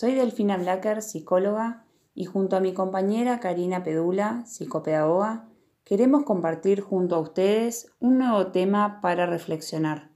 Soy Delfina Blacker, psicóloga, y junto a mi compañera Karina Pedula, psicopedagoga, queremos compartir junto a ustedes un nuevo tema para reflexionar.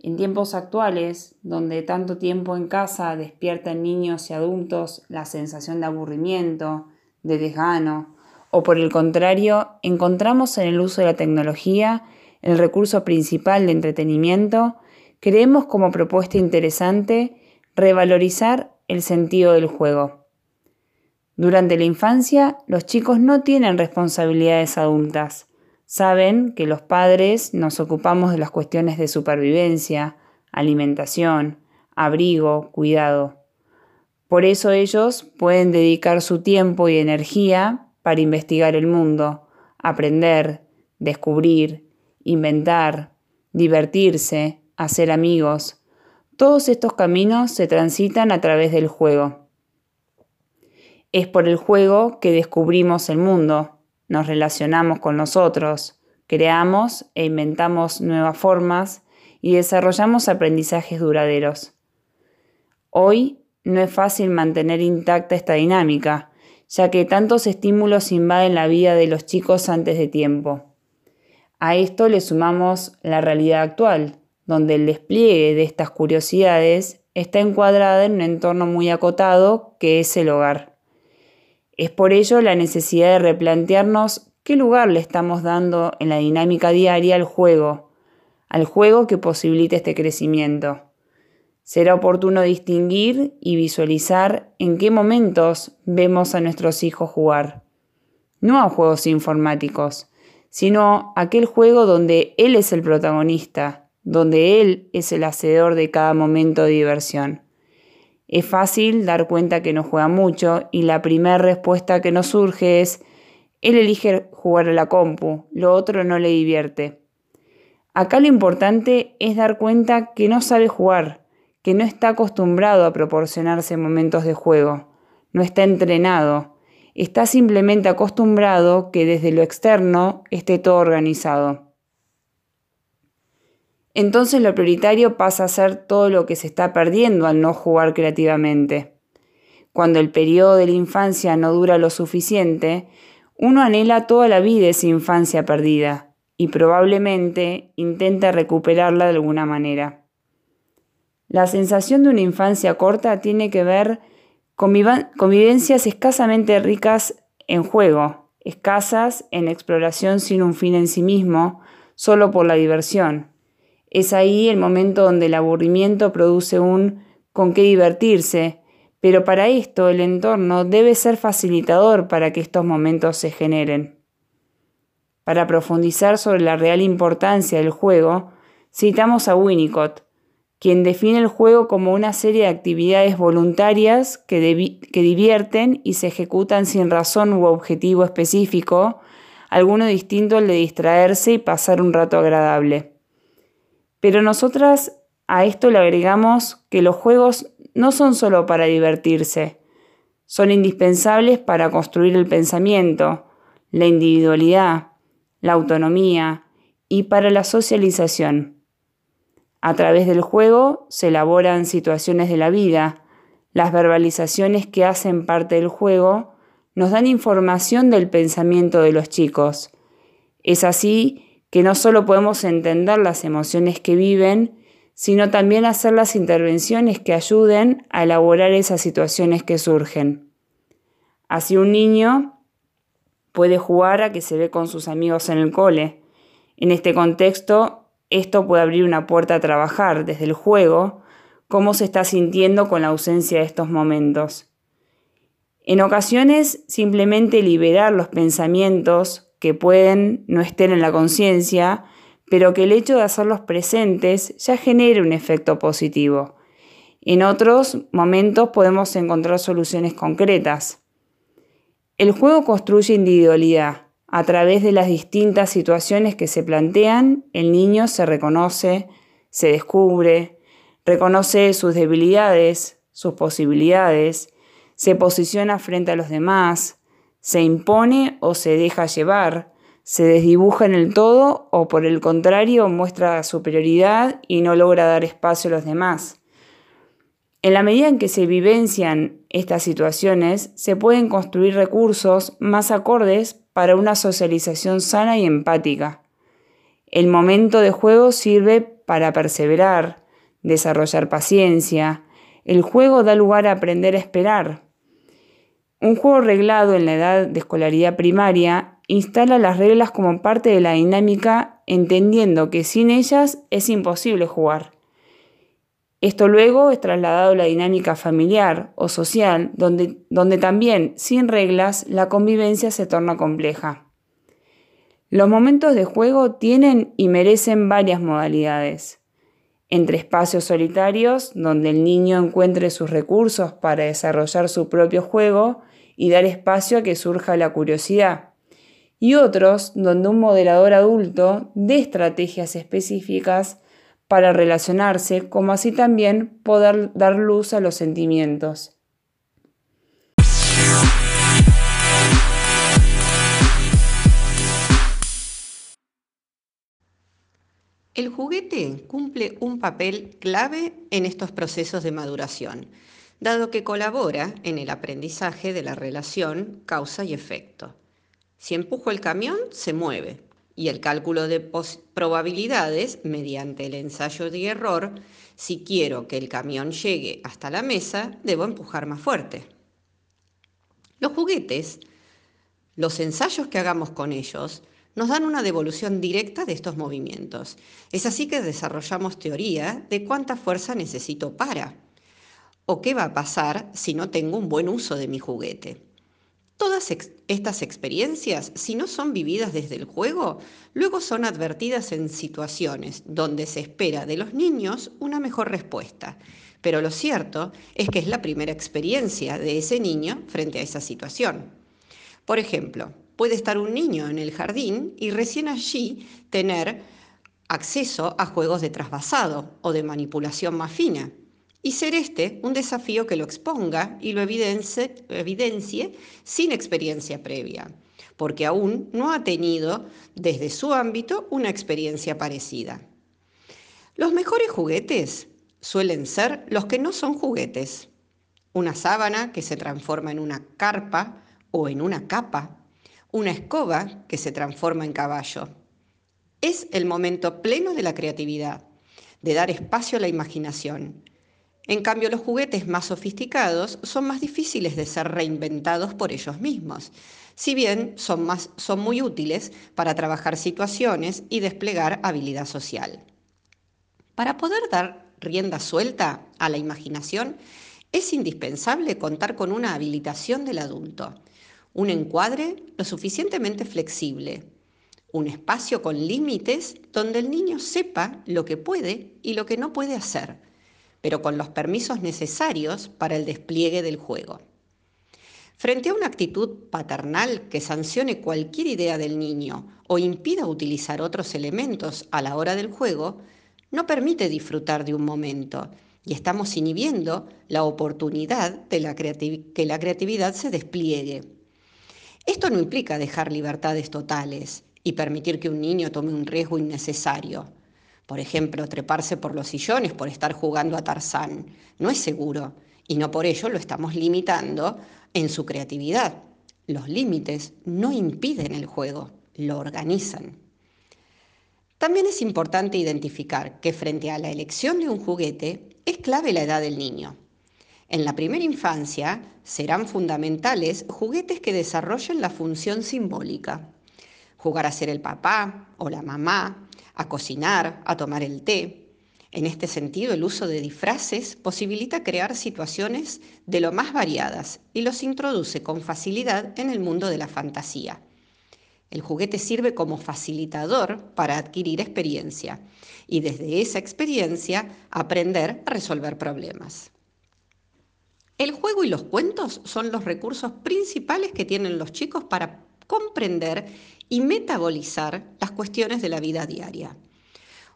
En tiempos actuales, donde tanto tiempo en casa despierta en niños y adultos la sensación de aburrimiento, de desgano, o por el contrario, encontramos en el uso de la tecnología el recurso principal de entretenimiento, creemos como propuesta interesante revalorizar el sentido del juego. Durante la infancia, los chicos no tienen responsabilidades adultas. Saben que los padres nos ocupamos de las cuestiones de supervivencia, alimentación, abrigo, cuidado. Por eso ellos pueden dedicar su tiempo y energía para investigar el mundo, aprender, descubrir, inventar, divertirse, hacer amigos. Todos estos caminos se transitan a través del juego. Es por el juego que descubrimos el mundo, nos relacionamos con nosotros, creamos e inventamos nuevas formas y desarrollamos aprendizajes duraderos. Hoy no es fácil mantener intacta esta dinámica, ya que tantos estímulos invaden la vida de los chicos antes de tiempo. A esto le sumamos la realidad actual, donde el despliegue de estas curiosidades está encuadrada en un entorno muy acotado que es el hogar. Es por ello la necesidad de replantearnos qué lugar le estamos dando en la dinámica diaria al juego, al juego que posibilita este crecimiento. Será oportuno distinguir y visualizar en qué momentos vemos a nuestros hijos jugar. No a juegos informáticos, sino aquel juego donde él es el protagonista, donde él es el hacedor de cada momento de diversión. Es fácil dar cuenta que no juega mucho y la primera respuesta que nos surge es, él elige jugar a la compu, lo otro no le divierte. Acá lo importante es dar cuenta que no sabe jugar, que no está acostumbrado a proporcionarse momentos de juego, no está entrenado, está simplemente acostumbrado que desde lo externo esté todo organizado. Entonces lo prioritario pasa a ser todo lo que se está perdiendo al no jugar creativamente. Cuando el periodo de la infancia no dura lo suficiente, uno anhela toda la vida esa infancia perdida y probablemente intenta recuperarla de alguna manera. La sensación de una infancia corta tiene que ver con convivencias escasamente ricas en juego, escasas en exploración sin un fin en sí mismo, solo por la diversión. Es ahí el momento donde el aburrimiento produce un con qué divertirse, pero para esto el entorno debe ser facilitador para que estos momentos se generen. Para profundizar sobre la real importancia del juego, citamos a Winnicott, quien define el juego como una serie de actividades voluntarias que, divierten y se ejecutan sin razón u objetivo específico, alguno distinto al de distraerse y pasar un rato agradable. Pero nosotras a esto le agregamos que los juegos no son solo para divertirse, son indispensables para construir el pensamiento, la individualidad, la autonomía y para la socialización. A través del juego se elaboran situaciones de la vida. Las verbalizaciones que hacen parte del juego nos dan información del pensamiento de los chicos. Es así que no solo podemos entender las emociones que viven, sino también hacer las intervenciones que ayuden a elaborar esas situaciones que surgen. Así un niño puede jugar a que se ve con sus amigos en el cole. En este contexto, esto puede abrir una puerta a trabajar desde el juego cómo se está sintiendo con la ausencia de estos momentos. En ocasiones, simplemente liberar los pensamientos que pueden no estar en la conciencia, pero que el hecho de hacerlos presentes ya genere un efecto positivo. En otros momentos podemos encontrar soluciones concretas. El juego construye individualidad, a través de las distintas situaciones que se plantean, el niño se reconoce, se descubre, reconoce sus debilidades, sus posibilidades, se posiciona frente a los demás, se impone o se deja llevar, se desdibuja en el todo o por el contrario muestra superioridad y no logra dar espacio a los demás. En la medida en que se vivencian estas situaciones, se pueden construir recursos más acordes para una socialización sana y empática. El momento de juego sirve para perseverar, desarrollar paciencia. El juego da lugar a aprender a esperar. Un juego reglado en la edad de escolaridad primaria instala las reglas como parte de la dinámica, entendiendo que sin ellas es imposible jugar. Esto luego es trasladado a la dinámica familiar o social, donde, donde también, sin reglas, la convivencia se torna compleja. Los momentos de juego tienen y merecen varias modalidades. Entre espacios solitarios, donde el niño encuentre sus recursos para desarrollar su propio juego y dar espacio a que surja la curiosidad. Y otros, donde un moderador adulto dé estrategias específicas para relacionarse, como así también poder dar luz a los sentimientos. El juguete cumple un papel clave en estos procesos de maduración, dado que colabora en el aprendizaje de la relación causa y efecto. Si empujo el camión, se mueve y el cálculo de probabilidades mediante el ensayo de error, si quiero que el camión llegue hasta la mesa, debo empujar más fuerte. Los juguetes, los ensayos que hagamos con ellos, nos dan una devolución directa de estos movimientos. Es así que desarrollamos teoría de cuánta fuerza necesito para, o qué va a pasar si no tengo un buen uso de mi juguete. Todas estas experiencias, si no son vividas desde el juego, luego son advertidas en situaciones donde se espera de los niños una mejor respuesta. Pero lo cierto es que es la primera experiencia de ese niño frente a esa situación. Por ejemplo, puede estar un niño en el jardín y recién allí tener acceso a juegos de trasvasado o de manipulación más fina y ser este un desafío que lo exponga y lo evidencie, evidencie sin experiencia previa, porque aún no ha tenido desde su ámbito una experiencia parecida. Los mejores juguetes suelen ser los que no son juguetes. Una sábana que se transforma en una carpa o en una capa, una escoba que se transforma en caballo. Es el momento pleno de la creatividad, de dar espacio a la imaginación en cambio, los juguetes más sofisticados son más difíciles de ser reinventados por ellos mismos, si bien son, más, son muy útiles para trabajar situaciones y desplegar habilidad social. Para poder dar rienda suelta a la imaginación, es indispensable contar con una habilitación del adulto, un encuadre lo suficientemente flexible, un espacio con límites donde el niño sepa lo que puede y lo que no puede hacer pero con los permisos necesarios para el despliegue del juego. Frente a una actitud paternal que sancione cualquier idea del niño o impida utilizar otros elementos a la hora del juego, no permite disfrutar de un momento y estamos inhibiendo la oportunidad de que la creatividad se despliegue. Esto no implica dejar libertades totales y permitir que un niño tome un riesgo innecesario. Por ejemplo, treparse por los sillones por estar jugando a Tarzán. No es seguro y no por ello lo estamos limitando en su creatividad. Los límites no impiden el juego, lo organizan. También es importante identificar que frente a la elección de un juguete es clave la edad del niño. En la primera infancia serán fundamentales juguetes que desarrollen la función simbólica. Jugar a ser el papá o la mamá, a cocinar, a tomar el té. En este sentido, el uso de disfraces posibilita crear situaciones de lo más variadas y los introduce con facilidad en el mundo de la fantasía. El juguete sirve como facilitador para adquirir experiencia y desde esa experiencia aprender a resolver problemas. El juego y los cuentos son los recursos principales que tienen los chicos para comprender y metabolizar las cuestiones de la vida diaria.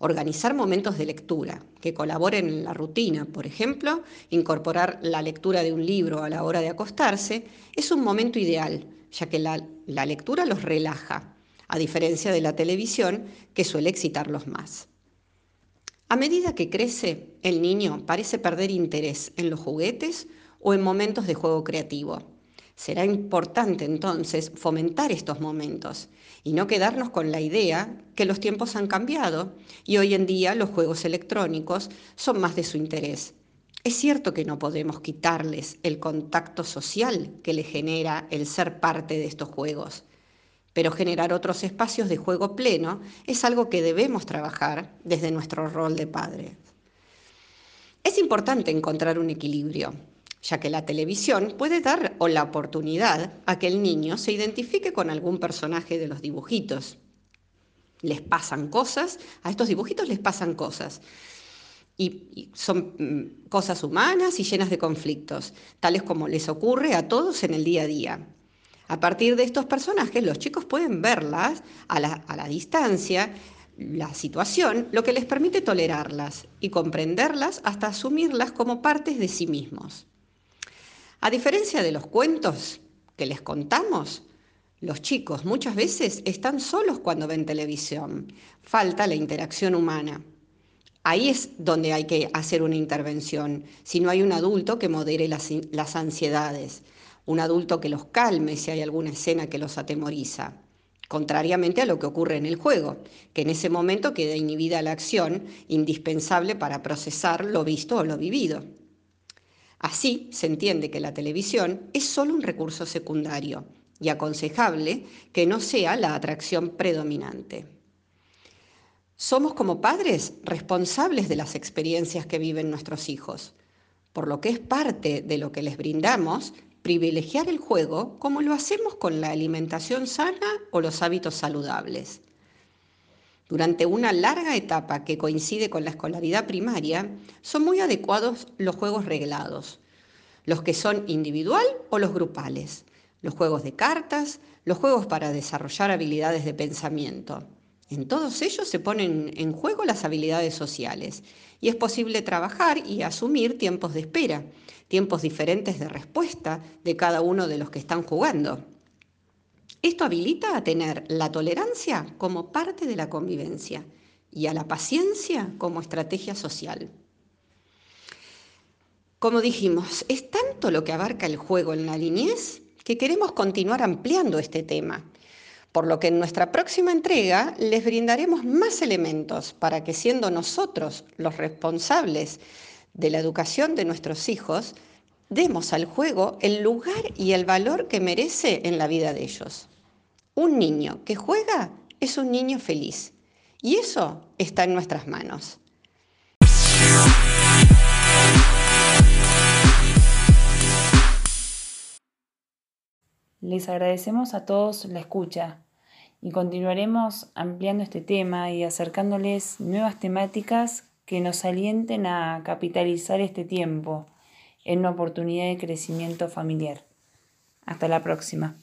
Organizar momentos de lectura que colaboren en la rutina, por ejemplo, incorporar la lectura de un libro a la hora de acostarse, es un momento ideal, ya que la, lectura los relaja, a diferencia de la televisión que suele excitarlos más. A medida que crece, el niño parece perder interés en los juguetes o en momentos de juego creativo. Será importante entonces fomentar estos momentos y no quedarnos con la idea que los tiempos han cambiado y hoy en día los juegos electrónicos son más de su interés. Es cierto que no podemos quitarles el contacto social que le genera el ser parte de estos juegos, pero generar otros espacios de juego pleno es algo que debemos trabajar desde nuestro rol de padre. Es importante encontrar un equilibrio, ya que la televisión puede dar o la oportunidad a que el niño se identifique con algún personaje de los dibujitos. Les pasan cosas, a estos dibujitos les pasan cosas y, son mm, cosas humanas y llenas de conflictos, tales como les ocurre a todos en el día a día. A partir de estos personajes, los chicos pueden verlas a la, a la distancia, la situación, lo que les permite tolerarlas y comprenderlas hasta asumirlas como partes de sí mismos. A diferencia de los cuentos que les contamos, los chicos muchas veces están solos cuando ven televisión. Falta la interacción humana. Ahí es donde hay que hacer una intervención, si no hay un adulto que modere las, ansiedades, un adulto que los calme si hay alguna escena que los atemoriza, contrariamente a lo que ocurre en el juego, que en ese momento queda inhibida la acción indispensable para procesar lo visto o lo vivido. Así se entiende que la televisión es solo un recurso secundario y aconsejable que no sea la atracción predominante. Somos como padres responsables de las experiencias que viven nuestros hijos, por lo que es parte de lo que les brindamos privilegiar el juego como lo hacemos con la alimentación sana o los hábitos saludables. Durante una larga etapa que coincide con la escolaridad primaria, son muy adecuados los juegos reglados, los que son individual o los grupales, los juegos de cartas, los juegos para desarrollar habilidades de pensamiento. En todos ellos se ponen en juego las habilidades sociales y es posible trabajar y asumir tiempos de espera, tiempos diferentes de respuesta de cada uno de los que están jugando. Esto habilita a tener la tolerancia como parte de la convivencia y a la paciencia como estrategia social. Como dijimos, es tanto lo que abarca el juego en la niñez que queremos continuar ampliando este tema por lo que en nuestra próxima entrega les brindaremos más elementos para que siendo nosotros los responsables de la educación de nuestros hijos, demos al juego el lugar y el valor que merece en la vida de ellos. Un niño que juega es un niño feliz y eso está en nuestras manos. Les agradecemos a todos la escucha y continuaremos ampliando este tema y acercándoles nuevas temáticas que nos alienten a capitalizar este tiempo en una oportunidad de crecimiento familiar. Hasta la próxima.